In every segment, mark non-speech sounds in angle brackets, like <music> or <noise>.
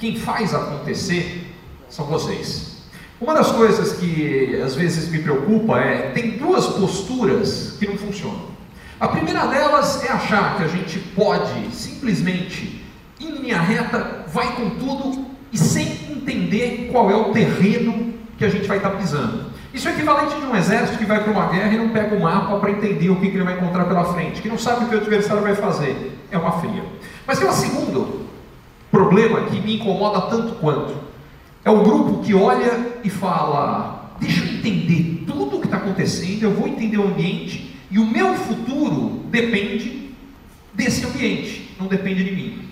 quem faz acontecer são vocês. Uma das coisas que às vezes me preocupa é tem duas posturas que não funcionam. A primeira delas é achar que a gente pode simplesmente em linha reta, vai com tudo e sem entender qual é o terreno que a gente vai estar pisando. Isso é equivalente de um exército que vai para uma guerra e não pega o mapa para entender o que, que ele vai encontrar pela frente, que não sabe o que o adversário vai fazer. É uma fria. Mas tem um segundo problema que me incomoda tanto quanto. É o grupo que olha e fala: deixa eu entender tudo o que está acontecendo, eu vou entender o ambiente e o meu futuro depende desse ambiente, não depende de mim.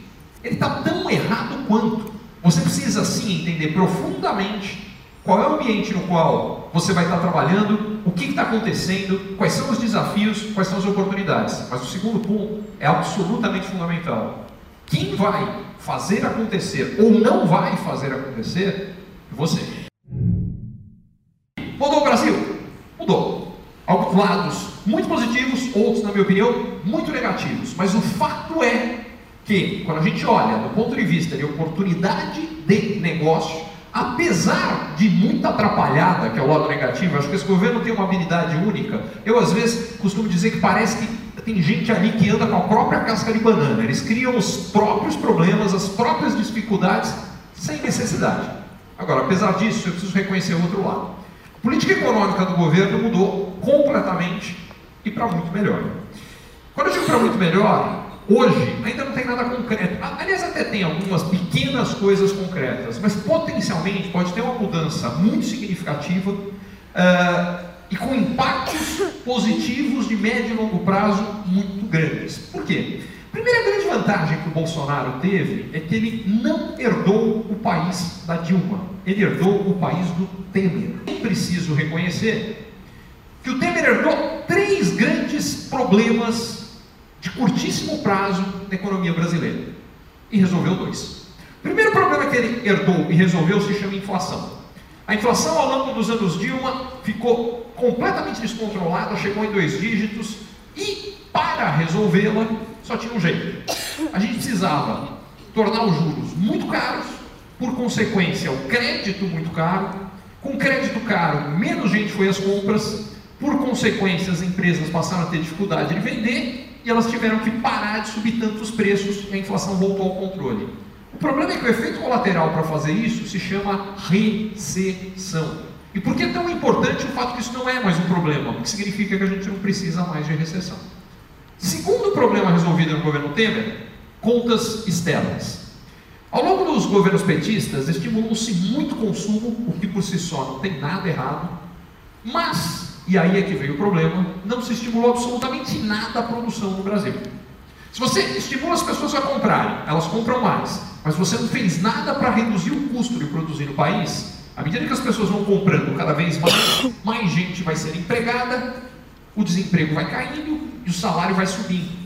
Ele está tão errado quanto. Você precisa sim entender profundamente qual é o ambiente no qual você vai estar trabalhando, o que está acontecendo, quais são os desafios, quais são as oportunidades. Mas o segundo ponto é absolutamente fundamental. Quem vai fazer acontecer ou não vai fazer acontecer é você. Mudou o Brasil? Mudou. Alguns lados muito positivos, outros, na minha opinião, muito negativos. Mas o fato é que, quando a gente olha do ponto de vista de oportunidade de negócio, apesar de muita atrapalhada, que é o lado negativo, acho que esse governo tem uma habilidade única. Eu, às vezes, costumo dizer que parece que tem gente ali que anda com a própria casca de banana. Eles criam os próprios problemas, as próprias dificuldades, sem necessidade. Agora, apesar disso, eu preciso reconhecer o outro lado. A política econômica do governo mudou completamente e para muito melhor. Quando eu digo para muito melhor, Hoje ainda não tem nada concreto. Aliás, até tem algumas pequenas coisas concretas, mas potencialmente pode ter uma mudança muito significativa uh, e com impactos positivos de médio e longo prazo muito grandes. Por quê? Primeira grande vantagem que o Bolsonaro teve é que ele não herdou o país da Dilma, ele herdou o país do Temer. É preciso reconhecer que o Temer herdou três grandes problemas de curtíssimo prazo na economia brasileira. E resolveu dois. O primeiro problema que ele herdou e resolveu se chama inflação. A inflação ao longo dos anos Dilma ficou completamente descontrolada, chegou em dois dígitos e para resolvê-la só tinha um jeito. A gente precisava tornar os juros muito caros, por consequência, o crédito muito caro. Com crédito caro, menos gente foi às compras, por consequência, as empresas passaram a ter dificuldade de vender e elas tiveram que parar de subir tantos preços e a inflação voltou ao controle. O problema é que o efeito colateral para fazer isso se chama recessão. E por que é tão importante o fato que isso não é mais um problema? O que significa que a gente não precisa mais de recessão. Segundo problema resolvido no governo Temer, contas externas. Ao longo dos governos petistas, estimulou-se muito consumo, o que por si só não tem nada errado, mas e aí é que veio o problema, não se estimulou absolutamente nada a produção no Brasil. Se você estimula as pessoas a comprarem, elas compram mais, mas você não fez nada para reduzir o custo de produzir no país, à medida que as pessoas vão comprando cada vez mais, mais gente vai ser empregada, o desemprego vai caindo e o salário vai subindo.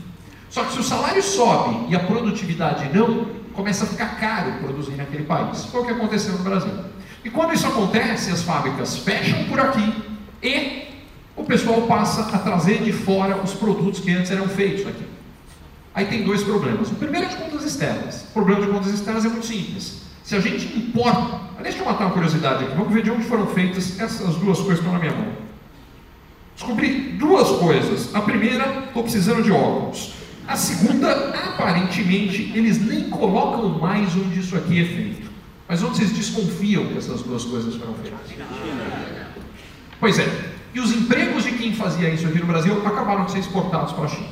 Só que se o salário sobe e a produtividade não, começa a ficar caro produzir naquele país. Foi o que aconteceu no Brasil. E quando isso acontece, as fábricas fecham por aqui e o pessoal passa a trazer de fora os produtos que antes eram feitos aqui. Aí tem dois problemas. O primeiro é de contas externas. O problema de contas externas é muito simples. Se a gente importa. Deixa eu matar uma curiosidade aqui. Vamos ver de onde foram feitas essas duas coisas que estão na minha mão. Descobri duas coisas. A primeira, estou precisando de óculos. A segunda, aparentemente, eles nem colocam mais onde isso aqui é feito. Mas onde vocês desconfiam que essas duas coisas foram feitas? Pois é, e os empregos de quem fazia isso aqui no Brasil acabaram de ser exportados para a China.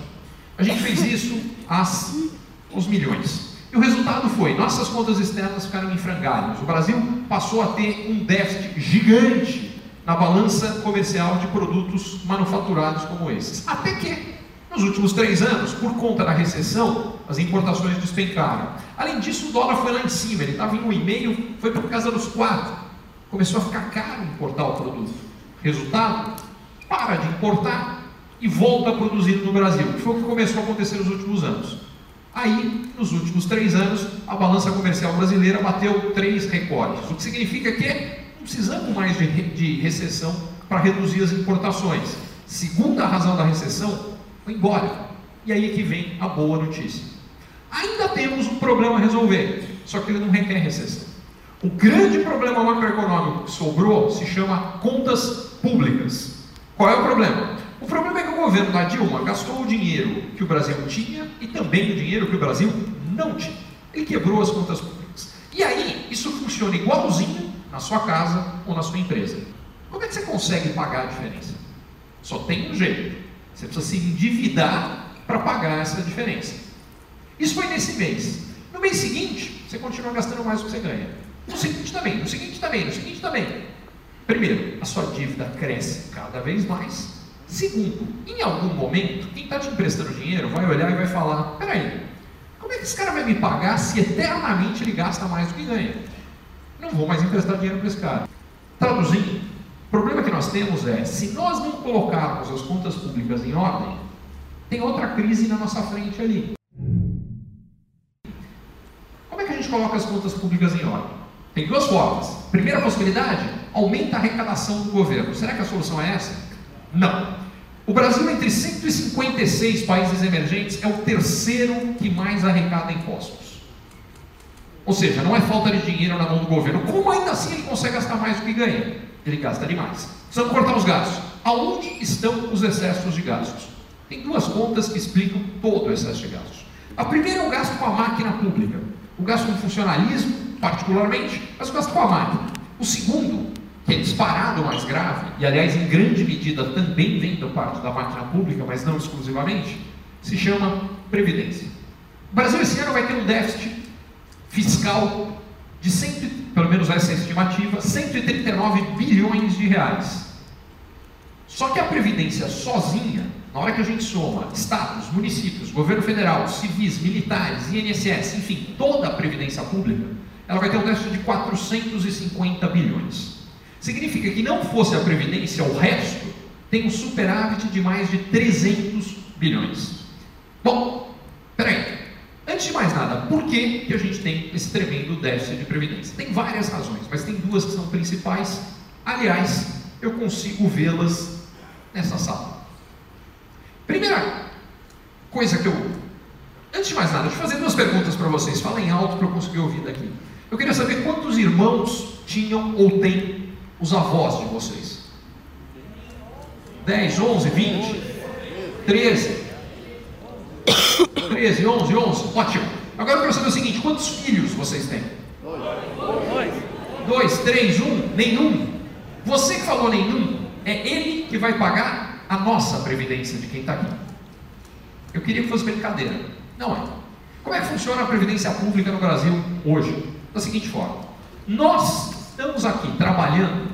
A gente fez isso às, aos milhões. E o resultado foi, nossas contas externas ficaram em frangalhos. O Brasil passou a ter um déficit gigante na balança comercial de produtos manufaturados como esses. Até que, nos últimos três anos, por conta da recessão, as importações despencaram. Além disso, o dólar foi lá em cima, ele estava em um e meio, foi para casa dos quatro. Começou a ficar caro importar o produto. Resultado? Para de importar e volta a produzir no Brasil, que foi o que começou a acontecer nos últimos anos. Aí, nos últimos três anos, a balança comercial brasileira bateu três recordes, o que significa que não precisamos mais de, de recessão para reduzir as importações. Segunda razão da recessão, foi embora. E aí é que vem a boa notícia. Ainda temos um problema a resolver. só que ele não requer recessão. O grande problema macroeconômico que sobrou se chama contas públicas. Qual é o problema? O problema o governo da Dilma gastou o dinheiro que o Brasil tinha e também o dinheiro que o Brasil não tinha. Ele quebrou as contas públicas. E aí, isso funciona igualzinho na sua casa ou na sua empresa. Como é que você consegue pagar a diferença? Só tem um jeito. Você precisa se endividar para pagar essa diferença. Isso foi nesse mês. No mês seguinte, você continua gastando mais do que você ganha. No seguinte também, no seguinte também, no seguinte também. Primeiro, a sua dívida cresce cada vez mais. Segundo, em algum momento, quem está te emprestando dinheiro vai olhar e vai falar: peraí, como é que esse cara vai me pagar se eternamente ele gasta mais do que ganha? Não vou mais emprestar dinheiro para esse cara. Traduzindo, o problema que nós temos é: se nós não colocarmos as contas públicas em ordem, tem outra crise na nossa frente ali. Como é que a gente coloca as contas públicas em ordem? Tem duas formas. Primeira possibilidade, aumenta a arrecadação do governo. Será que a solução é essa? Não. O Brasil, entre 156 países emergentes, é o terceiro que mais arrecada impostos. Ou seja, não é falta de dinheiro na mão do governo. Como ainda assim ele consegue gastar mais do que ganha? Ele gasta demais. Precisamos cortar os gastos. Aonde estão os excessos de gastos? Tem duas contas que explicam todo o excesso de gastos. A primeira é o gasto com a máquina pública. O gasto com funcionalismo, particularmente, mas o gasto com a máquina. O segundo que é disparado mais grave, e aliás em grande medida também vem da parte da máquina pública, mas não exclusivamente, se chama Previdência. O Brasil esse ano vai ter um déficit fiscal de, 100, pelo menos essa é a estimativa, 139 bilhões de reais. Só que a Previdência sozinha, na hora que a gente soma estados, municípios, governo federal, civis, militares, INSS, enfim, toda a Previdência Pública, ela vai ter um déficit de 450 bilhões. Significa que não fosse a Previdência, o resto tem um superávit de mais de 300 bilhões. Bom, peraí. Antes de mais nada, por que, que a gente tem esse tremendo déficit de Previdência? Tem várias razões, mas tem duas que são principais. Aliás, eu consigo vê-las nessa sala. Primeira coisa que eu. Antes de mais nada, deixa eu fazer duas perguntas para vocês. Falem alto para eu conseguir ouvir daqui. Eu queria saber quantos irmãos tinham ou têm os avós de vocês? 10, 11, 20, 13, 13, 11, 11, ótimo. Agora eu quero saber o seguinte: quantos filhos vocês têm? Dois. Dois, três, um, nenhum. Você que falou nenhum, é ele que vai pagar a nossa previdência de quem está aqui. Eu queria que fosse brincadeira. Não é. Como é que funciona a previdência pública no Brasil hoje? Da seguinte forma: nós estamos aqui trabalhando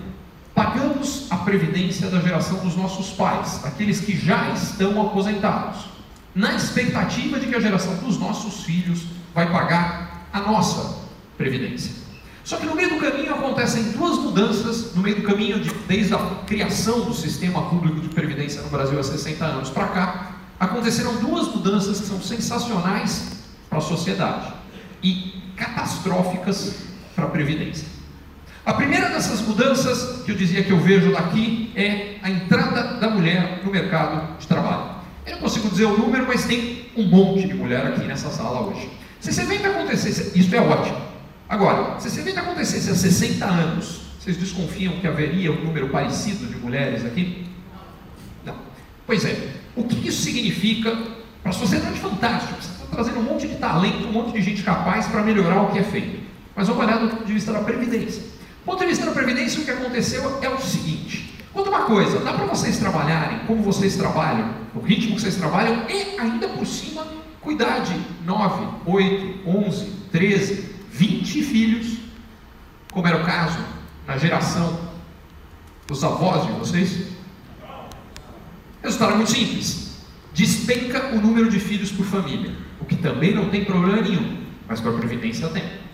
Pagamos a previdência da geração dos nossos pais, aqueles que já estão aposentados, na expectativa de que a geração dos nossos filhos vai pagar a nossa previdência. Só que no meio do caminho acontecem duas mudanças, no meio do caminho, de, desde a criação do sistema público de previdência no Brasil há 60 anos para cá, aconteceram duas mudanças que são sensacionais para a sociedade e catastróficas para a previdência. A primeira dessas mudanças que eu dizia que eu vejo daqui é a entrada da mulher no mercado de trabalho. Eu não consigo dizer o número, mas tem um monte de mulher aqui nessa sala hoje. Se esse evento acontecesse, isso é ótimo. Agora, se esse evento acontecesse há 60 anos, vocês desconfiam que haveria um número parecido de mulheres aqui? Não. Pois é. O que isso significa para a sociedade fantástica? Você está trazendo um monte de talento, um monte de gente capaz para melhorar o que é feito. Mas vamos olhar do ponto de vista da previdência ponto de vista da Previdência, o que aconteceu é o seguinte: conta uma coisa, dá para vocês trabalharem como vocês trabalham, o ritmo que vocês trabalham, e ainda por cima cuidar de 9, 8, 11, 13, 20 filhos, como era o caso na geração dos avós de vocês? Resultado é muito simples: despenca o número de filhos por família, o que também não tem problema nenhum, mas para a Previdência tem.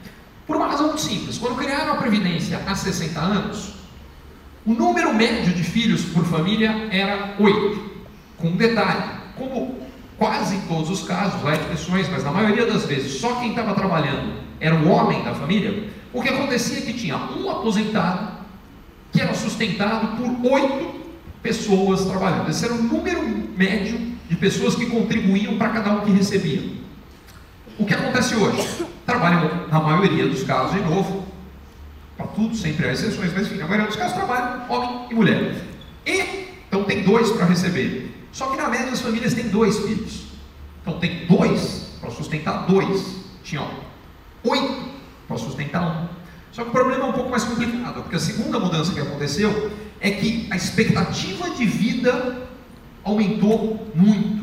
Por uma razão muito simples. Quando criaram a Previdência há 60 anos, o número médio de filhos por família era 8. Com um detalhe: como quase em todos os casos, há exceções, mas na maioria das vezes só quem estava trabalhando era o homem da família, o que acontecia é que tinha um aposentado que era sustentado por oito pessoas trabalhando. Esse era o número médio de pessoas que contribuíam para cada um que recebia. O que acontece hoje? Trabalham, na maioria dos casos, de novo, para tudo sempre há exceções, mas enfim, na maioria dos casos trabalham homem e mulher. E, então tem dois para receber. Só que na média as famílias têm dois filhos. Então tem dois para sustentar dois. Tinha oito para sustentar um. Só que o problema é um pouco mais complicado, porque a segunda mudança que aconteceu é que a expectativa de vida aumentou muito.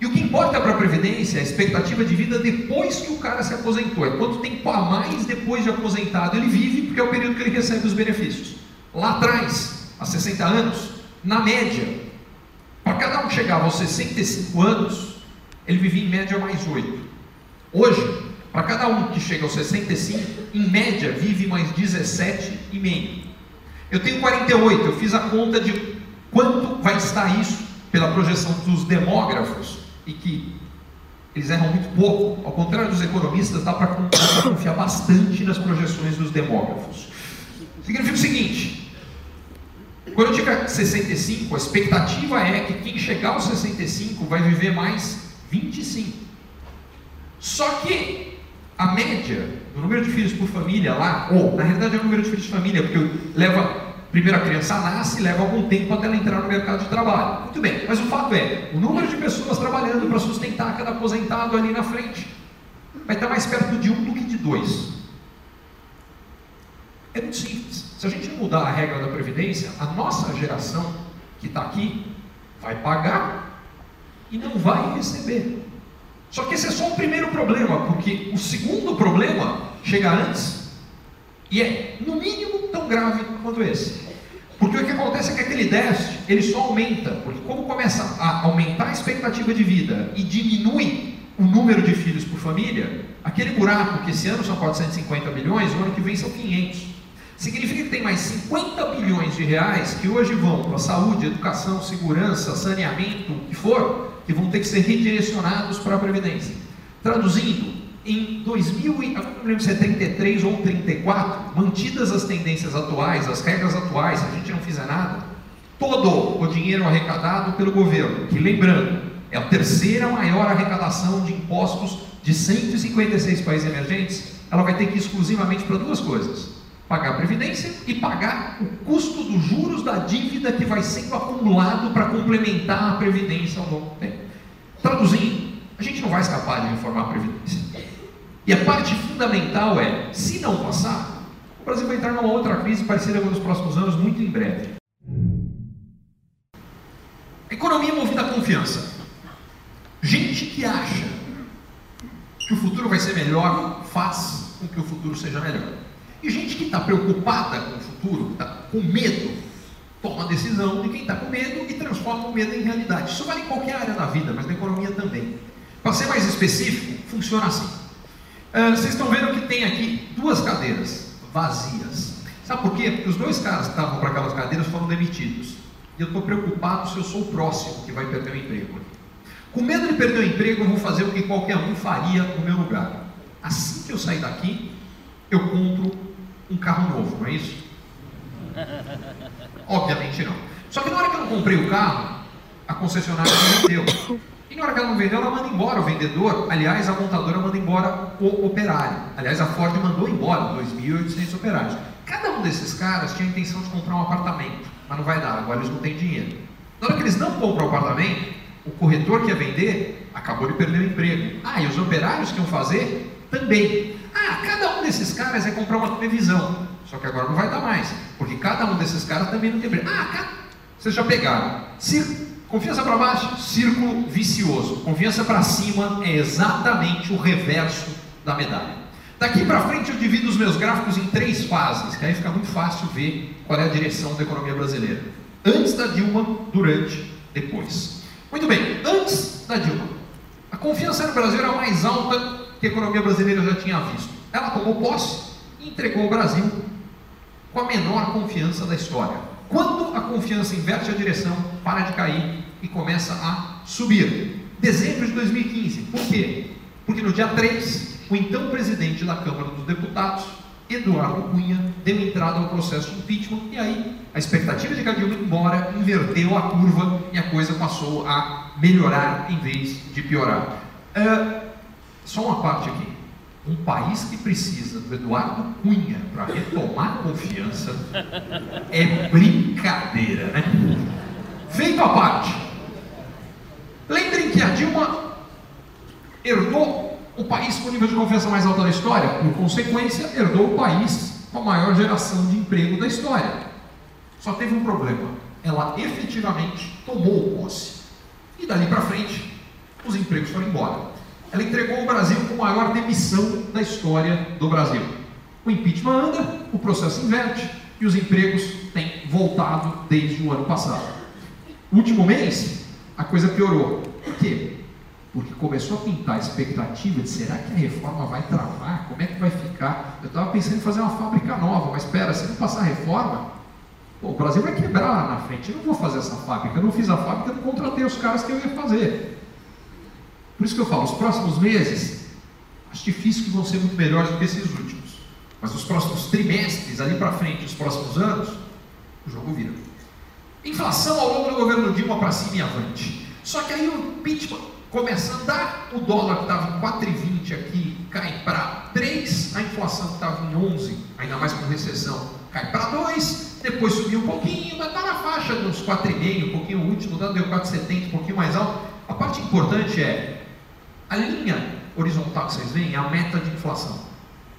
E o que importa para a Previdência é a expectativa de vida depois que o cara se aposentou. É quanto tempo a mais depois de aposentado ele vive, porque é o período que ele recebe os benefícios. Lá atrás, há 60 anos, na média, para cada um que chegava aos 65 anos, ele vivia em média mais 8. Hoje, para cada um que chega aos 65, em média vive mais 17,5. Eu tenho 48, eu fiz a conta de quanto vai estar isso pela projeção dos demógrafos e que eles erram muito pouco, ao contrário dos economistas, dá para confiar bastante nas projeções dos demógrafos. Significa o seguinte: quando eu tiver 65, a expectativa é que quem chegar aos 65 vai viver mais 25. Só que a média do número de filhos por família lá, ou na realidade é o número de filhos de família, porque leva Primeiro a criança nasce e leva algum tempo até ela entrar no mercado de trabalho. Muito bem, mas o fato é, o número de pessoas trabalhando para sustentar cada aposentado ali na frente vai estar mais perto de um do que de dois. É muito simples. Se a gente mudar a regra da Previdência, a nossa geração que está aqui vai pagar e não vai receber. Só que esse é só o primeiro problema, porque o segundo problema chega antes e é, no mínimo, tão grave quanto esse. Porque o que acontece é que aquele déficit, ele só aumenta, porque como começa a aumentar a expectativa de vida e diminui o número de filhos por família, aquele buraco que esse ano são 450 milhões, o ano que vem são 500. Significa que tem mais 50 bilhões de reais que hoje vão para saúde, educação, segurança, saneamento, o que for, que vão ter que ser redirecionados para a Previdência. Traduzindo, em 2000, não lembro se é 33 ou 34, mantidas as tendências atuais, as regras atuais, se a gente não fizer nada, todo o dinheiro arrecadado pelo governo, que lembrando, é a terceira maior arrecadação de impostos de 156 países emergentes, ela vai ter que ir exclusivamente para duas coisas: pagar a previdência e pagar o custo dos juros da dívida que vai sendo acumulado para complementar a previdência ao longo do tempo. Traduzindo, a gente não vai escapar de reformar a previdência. E a parte fundamental é, se não passar, o Brasil vai entrar numa outra crise parecida com os próximos anos, muito em breve. Economia movida a confiança. Gente que acha que o futuro vai ser melhor, faz com que o futuro seja melhor. E gente que está preocupada com o futuro, está com medo, toma a decisão de quem está com medo e transforma o medo em realidade. Isso vale em qualquer área da vida, mas na economia também. Para ser mais específico, funciona assim. Uh, vocês estão vendo que tem aqui duas cadeiras vazias. Sabe por quê? Porque os dois caras que estavam para aquelas cadeiras foram demitidos. E eu estou preocupado se eu sou o próximo que vai perder o emprego. Com medo de perder o emprego, eu vou fazer o que qualquer um faria no meu lugar. Assim que eu sair daqui, eu compro um carro novo, não é isso? <laughs> Obviamente não. Só que na hora que eu comprei o carro, a concessionária me <coughs> vendeu. E na hora que ela não vendeu, ela manda embora o vendedor. Aliás, a montadora manda embora o operário. Aliás, a Ford mandou embora 2.800 operários. Cada um desses caras tinha a intenção de comprar um apartamento, mas não vai dar, agora eles não têm dinheiro. Na hora que eles não compram o apartamento, o corretor que ia vender acabou de perder o emprego. Ah, e os operários que iam fazer também. Ah, cada um desses caras é comprar uma televisão. Só que agora não vai dar mais, porque cada um desses caras também não tem emprego. Ah, vocês já pegaram. Se Confiança para baixo, círculo vicioso. Confiança para cima é exatamente o reverso da medalha. Daqui para frente eu divido os meus gráficos em três fases, que aí fica muito fácil ver qual é a direção da economia brasileira. Antes da Dilma, durante, depois. Muito bem, antes da Dilma. A confiança no Brasil era mais alta que a economia brasileira já tinha visto. Ela tomou posse e entregou o Brasil com a menor confiança da história. Quando a confiança inverte a direção, para de cair e começa a subir. Dezembro de 2015. Por quê? Porque no dia 3, o então presidente da Câmara dos Deputados, Eduardo Cunha, deu entrada ao processo de impeachment e aí a expectativa de que a Dilma embora inverteu a curva e a coisa passou a melhorar em vez de piorar. Uh, só uma parte aqui. Um país que precisa do Eduardo Cunha para retomar confiança é brincadeira, né? Feito a parte. Lembrem que a Dilma herdou o país com o nível de confiança mais alto da história, por consequência, herdou o país com a maior geração de emprego da história. Só teve um problema. Ela efetivamente tomou posse. E dali para frente, os empregos foram embora ela entregou o Brasil com a maior demissão da história do Brasil. O impeachment anda, o processo inverte e os empregos têm voltado desde o ano passado. Último mês, a coisa piorou. Por quê? Porque começou a pintar a expectativa de será que a reforma vai travar? Como é que vai ficar? Eu estava pensando em fazer uma fábrica nova, mas espera, se não passar a reforma, pô, o Brasil vai quebrar lá na frente. Eu não vou fazer essa fábrica, eu não fiz a fábrica, não contratei os caras que eu ia fazer. Por isso que eu falo, os próximos meses, acho difícil que vão ser muito melhores do que esses últimos. Mas os próximos trimestres, ali para frente, os próximos anos, o jogo vira. Inflação ao longo do governo Dilma para cima e avante. Só que aí o impeachment começa a andar, o dólar que estava em 4,20 aqui cai para 3, a inflação que estava em 11, ainda mais com recessão, cai para 2, depois subiu um pouquinho, mas está na faixa dos 4,5, um pouquinho o último dando deu 4,70, um pouquinho mais alto. A parte importante é, a linha horizontal que vocês veem é a meta de inflação.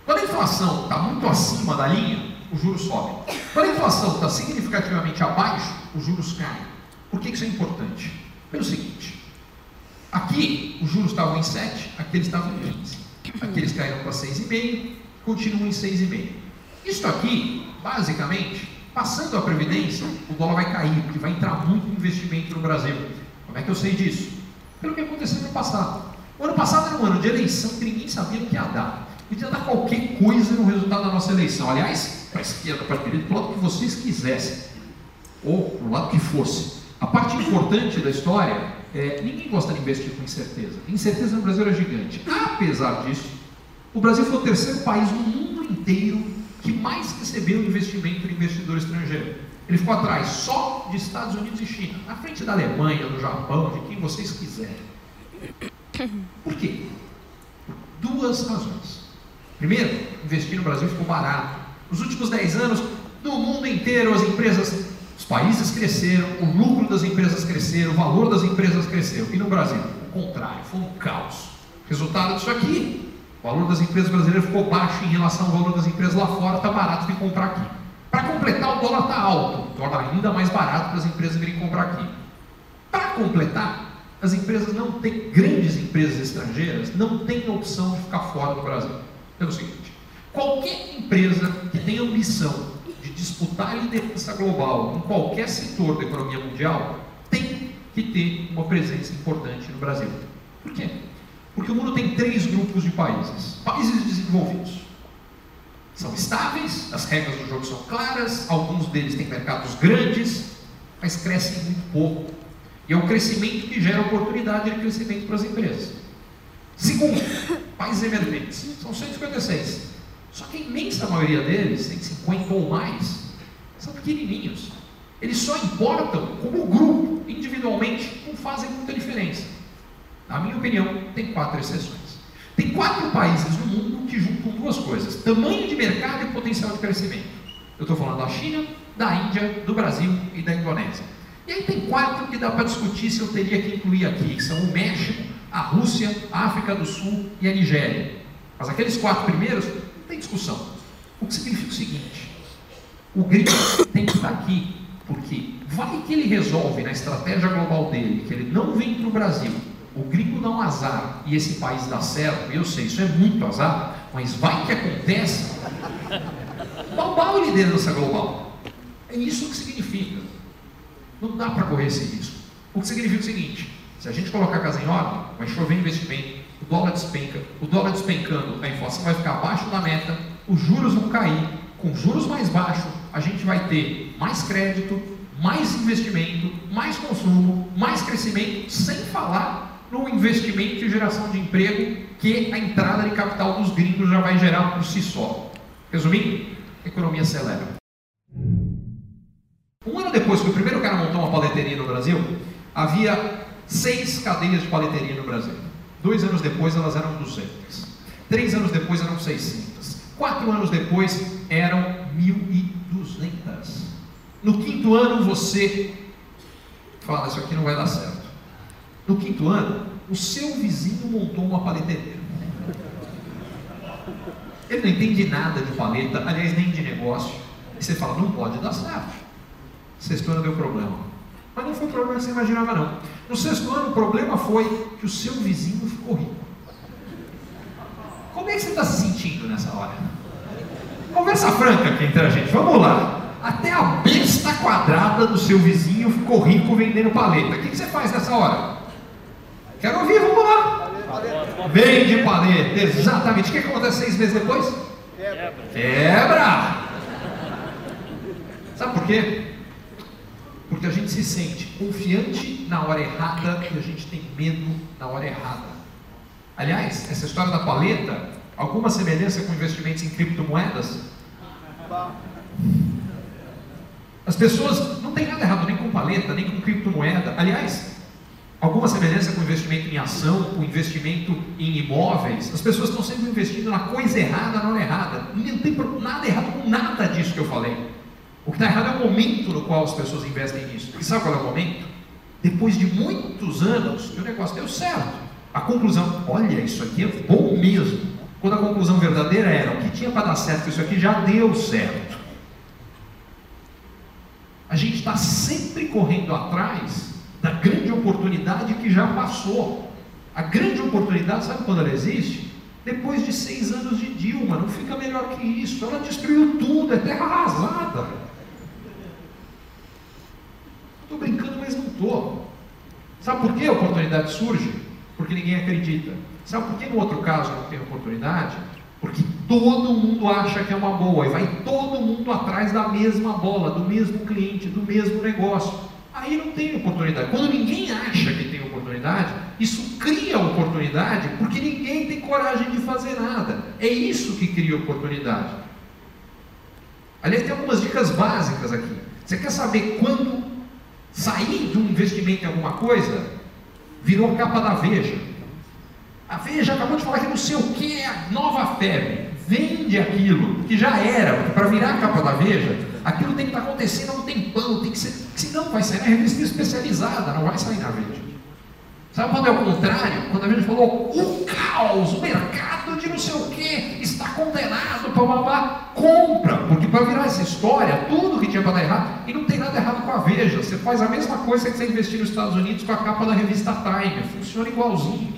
Quando a inflação está muito acima da linha, os juros sobem. Quando a inflação está significativamente abaixo, os juros caem. Por que isso é importante? Pelo seguinte: aqui os juros estavam em 7, aqui eles estavam em 15. Aqui eles caíram para 6,5, continuam em 6,5. Isso aqui, basicamente, passando a Previdência, o dólar vai cair, porque vai entrar muito investimento no Brasil. Como é que eu sei disso? Pelo que aconteceu no passado. O ano passado era um ano de eleição que ninguém sabia o que ia dar. Podia dar qualquer coisa no resultado da nossa eleição. Aliás, para a esquerda, para a direita, para o lado que vocês quisessem. Ou para o lado que fosse. A parte importante da história é ninguém gosta de investir com incerteza. incerteza no Brasil é gigante. Apesar disso, o Brasil foi o terceiro país no mundo inteiro que mais recebeu investimento de investidor estrangeiro. Ele ficou atrás só de Estados Unidos e China, na frente da Alemanha, do Japão, de quem vocês quiserem. <laughs> Por quê? Duas razões. Primeiro, investir no Brasil ficou barato. Nos últimos 10 anos, no mundo inteiro, as empresas, os países cresceram, o lucro das empresas cresceram, o valor das empresas cresceu. E no Brasil, o contrário, foi um caos. Resultado disso aqui, o valor das empresas brasileiras ficou baixo em relação ao valor das empresas lá fora, está barato de comprar aqui. Para completar, o dólar está alto, torna ainda mais barato para as empresas virem comprar aqui. Para completar, as empresas não têm, grandes empresas estrangeiras, não têm opção de ficar fora do Brasil. Pelo seguinte, qualquer empresa que tenha ambição de disputar a liderança global em qualquer setor da economia mundial, tem que ter uma presença importante no Brasil. Por quê? Porque o mundo tem três grupos de países. Países desenvolvidos. São estáveis, as regras do jogo são claras, alguns deles têm mercados grandes, mas crescem muito pouco e é o crescimento que gera oportunidade de crescimento para as empresas. Segundo, países emergentes. São 156. Só que a imensa maioria deles, 150 ou mais, são pequenininhos. Eles só importam como grupo, individualmente, não fazem muita diferença. Na minha opinião, tem quatro exceções. Tem quatro países no mundo que juntam duas coisas: tamanho de mercado e potencial de crescimento. Eu estou falando da China, da Índia, do Brasil e da Indonésia. E aí tem quatro que dá para discutir se eu teria que incluir aqui, que são o México, a Rússia, a África do Sul e a Nigéria. Mas aqueles quatro primeiros, não tem discussão. O que significa o seguinte: o gringo tem que estar aqui, porque vai que ele resolve na estratégia global dele, que ele não vem para o Brasil, o gringo dá um azar e esse país dá certo, eu sei, isso é muito azar, mas vai que acontece, Balbal é liderança global. É isso que significa. Não dá para correr esse risco. O que significa o seguinte: se a gente colocar a casa em ordem, vai chover investimento, o dólar despenca, o dólar despencando, a inflação vai ficar abaixo da meta, os juros vão cair, com juros mais baixos, a gente vai ter mais crédito, mais investimento, mais consumo, mais crescimento, sem falar no investimento e geração de emprego que a entrada de capital dos gringos já vai gerar por si só. Resumindo, economia acelera. Um ano depois que o primeiro cara montou uma paleteria no Brasil, havia seis cadeias de paleteria no Brasil. Dois anos depois elas eram 200. Três anos depois eram 600. Quatro anos depois eram 1.200. No quinto ano você fala: Isso aqui não vai dar certo. No quinto ano, o seu vizinho montou uma paleteria. Ele não entende nada de paleta, aliás, nem de negócio. E você fala: Não pode dar certo. Sexto ano deu problema. Mas não foi o problema que você imaginava, não. No sexto ano, o problema foi que o seu vizinho ficou rico. Como é que você está se sentindo nessa hora? Conversa franca aqui entre a gente, vamos lá. Até a besta quadrada do seu vizinho ficou rico vendendo paleta. O que você faz nessa hora? Quero ouvir, vamos lá. Vende paleta, exatamente. O que acontece seis meses depois? Quebra. Quebra. Sabe por quê? Porque a gente se sente confiante na hora errada e a gente tem medo na hora errada. Aliás, essa história da paleta, alguma semelhança com investimentos em criptomoedas? As pessoas não tem nada errado nem com paleta, nem com criptomoeda. Aliás, alguma semelhança com investimento em ação, com investimento em imóveis. As pessoas estão sempre investindo na coisa errada, na hora errada. Não tem nada errado com nada disso que eu falei. O que está errado é o momento no qual as pessoas investem nisso. E sabe qual é o momento? Depois de muitos anos que o negócio deu certo. A conclusão, olha, isso aqui é bom mesmo. Quando a conclusão verdadeira era, o que tinha para dar certo, isso aqui já deu certo. A gente está sempre correndo atrás da grande oportunidade que já passou. A grande oportunidade, sabe quando ela existe? Depois de seis anos de Dilma, não fica melhor que isso. Ela destruiu tudo, é terra arrasada. Estou brincando, mas não estou. Sabe por que a oportunidade surge? porque ninguém acredita. Sabe por que no outro caso não tem oportunidade? Porque todo mundo acha que é uma boa e vai todo mundo atrás da mesma bola, do mesmo cliente, do mesmo negócio. Aí não tem oportunidade. Quando ninguém acha que tem oportunidade, isso cria oportunidade porque ninguém tem coragem de fazer nada. É isso que cria oportunidade. Aliás, tem algumas dicas básicas aqui. Você quer saber quando sair de um investimento em alguma coisa? virou capa da Veja. A Veja acabou de falar que não sei o que é a nova febre. Vende aquilo, que já era, porque para virar a capa da Veja, aquilo tem que estar acontecendo há um tempão, tem que ser, senão vai sair na revista especializada, não vai sair na Veja. Sabe quando é o contrário? Quando a Veja falou, o caos, o mercado de não sei o que está condenado, babá, compra, porque para virar essa história, tudo que tinha para dar errado, e não tem nada errado com a Veja, você faz a mesma coisa que você investir nos Estados Unidos com a capa da revista Time, funciona igualzinho.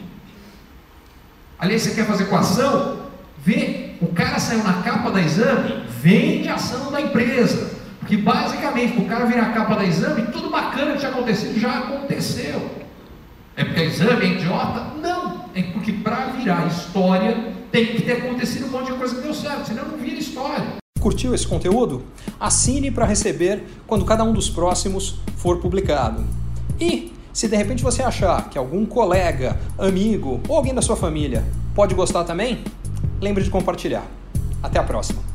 Aliás, você quer fazer com a ação? Vê, o cara saiu na capa da exame, vende a ação da empresa. Porque basicamente, para o cara virar a capa da exame, tudo bacana que tinha acontecido já aconteceu. É porque exame é idiota? Não. É porque para virar história tem que ter acontecido um monte de coisa que deu certo, senão não vira história. Curtiu esse conteúdo? Assine para receber quando cada um dos próximos for publicado. E se de repente você achar que algum colega, amigo ou alguém da sua família pode gostar também, lembre de compartilhar. Até a próxima!